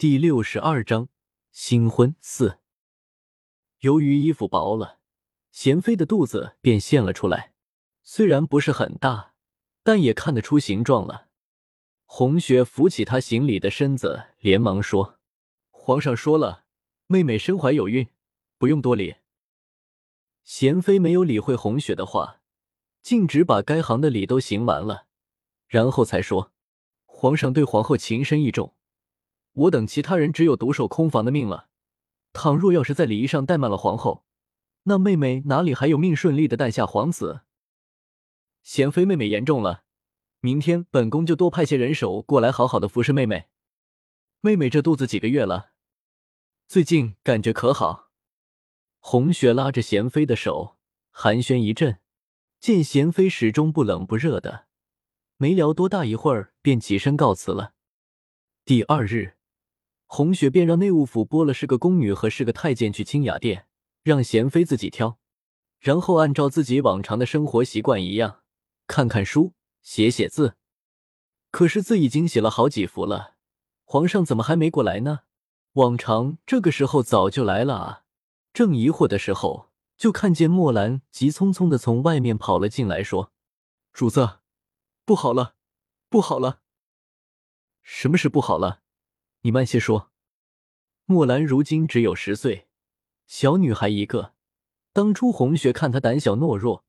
第六十二章新婚四。由于衣服薄了，贤妃的肚子便现了出来，虽然不是很大，但也看得出形状了。红雪扶起她行礼的身子，连忙说：“皇上说了，妹妹身怀有孕，不用多礼。”贤妃没有理会红雪的话，径直把该行的礼都行完了，然后才说：“皇上对皇后情深意重，我等其他人只有独守空房的命了。倘若要是在礼仪上怠慢了皇后，那妹妹哪里还有命顺利的诞下皇子？贤妃妹妹言重了，明天本宫就多派些人手过来，好好的服侍妹妹。妹妹这肚子几个月了？最近感觉可好？”红雪拉着贤妃的手，寒暄一阵，见贤妃始终不冷不热的，没聊多大一会儿，便起身告辞了。第二日，红雪便让内务府拨了是个宫女和是个太监去清雅殿，让贤妃自己挑，然后按照自己往常的生活习惯一样，看看书，写写字。可是字已经写了好几幅了，皇上怎么还没过来呢？往常这个时候早就来了啊！正疑惑的时候，就看见墨兰急匆匆的从外面跑了进来，说：“主子，不好了，不好了！什么事不好了？你慢些说。”墨兰如今只有十岁，小女孩一个。当初红雪看她胆小懦弱，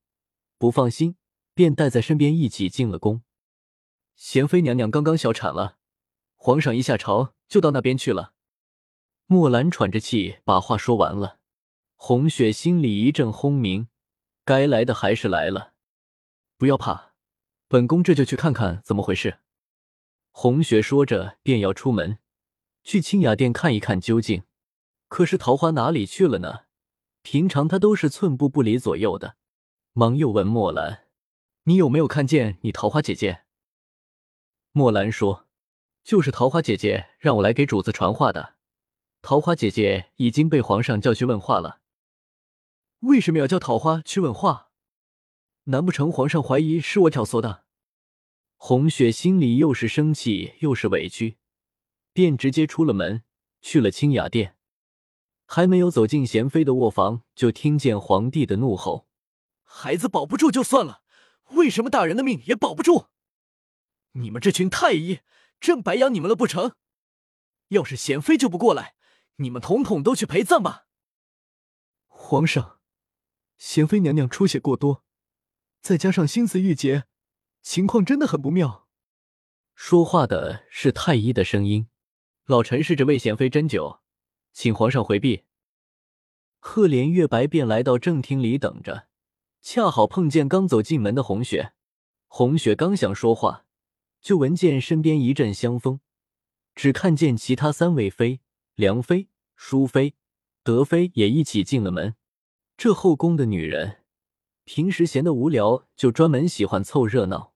不放心，便带在身边一起进了宫。贤妃娘娘刚刚小产了，皇上一下朝就到那边去了。墨兰喘着气把话说完了。红雪心里一阵轰鸣，该来的还是来了。不要怕，本宫这就去看看怎么回事。红雪说着，便要出门去清雅殿看一看究竟。可是桃花哪里去了呢？平常她都是寸步不离左右的。忙又问墨兰：“你有没有看见你桃花姐姐？”墨兰说：“就是桃花姐姐让我来给主子传话的。桃花姐姐已经被皇上叫去问话了。”为什么要叫桃花去问话？难不成皇上怀疑是我挑唆的？红雪心里又是生气又是委屈，便直接出了门去了清雅殿。还没有走进贤妃的卧房，就听见皇帝的怒吼：“孩子保不住就算了，为什么大人的命也保不住？你们这群太医，朕白养你们了不成？要是贤妃救不过来，你们统统都去陪葬吧！”皇上。贤妃娘娘出血过多，再加上心思郁结，情况真的很不妙。说话的是太医的声音。老臣试着为贤妃针灸，请皇上回避。赫连月白便来到正厅里等着，恰好碰见刚走进门的红雪。红雪刚想说话，就闻见身边一阵香风，只看见其他三位妃梁妃、淑妃、德妃也一起进了门。这后宫的女人，平时闲得无聊，就专门喜欢凑热闹。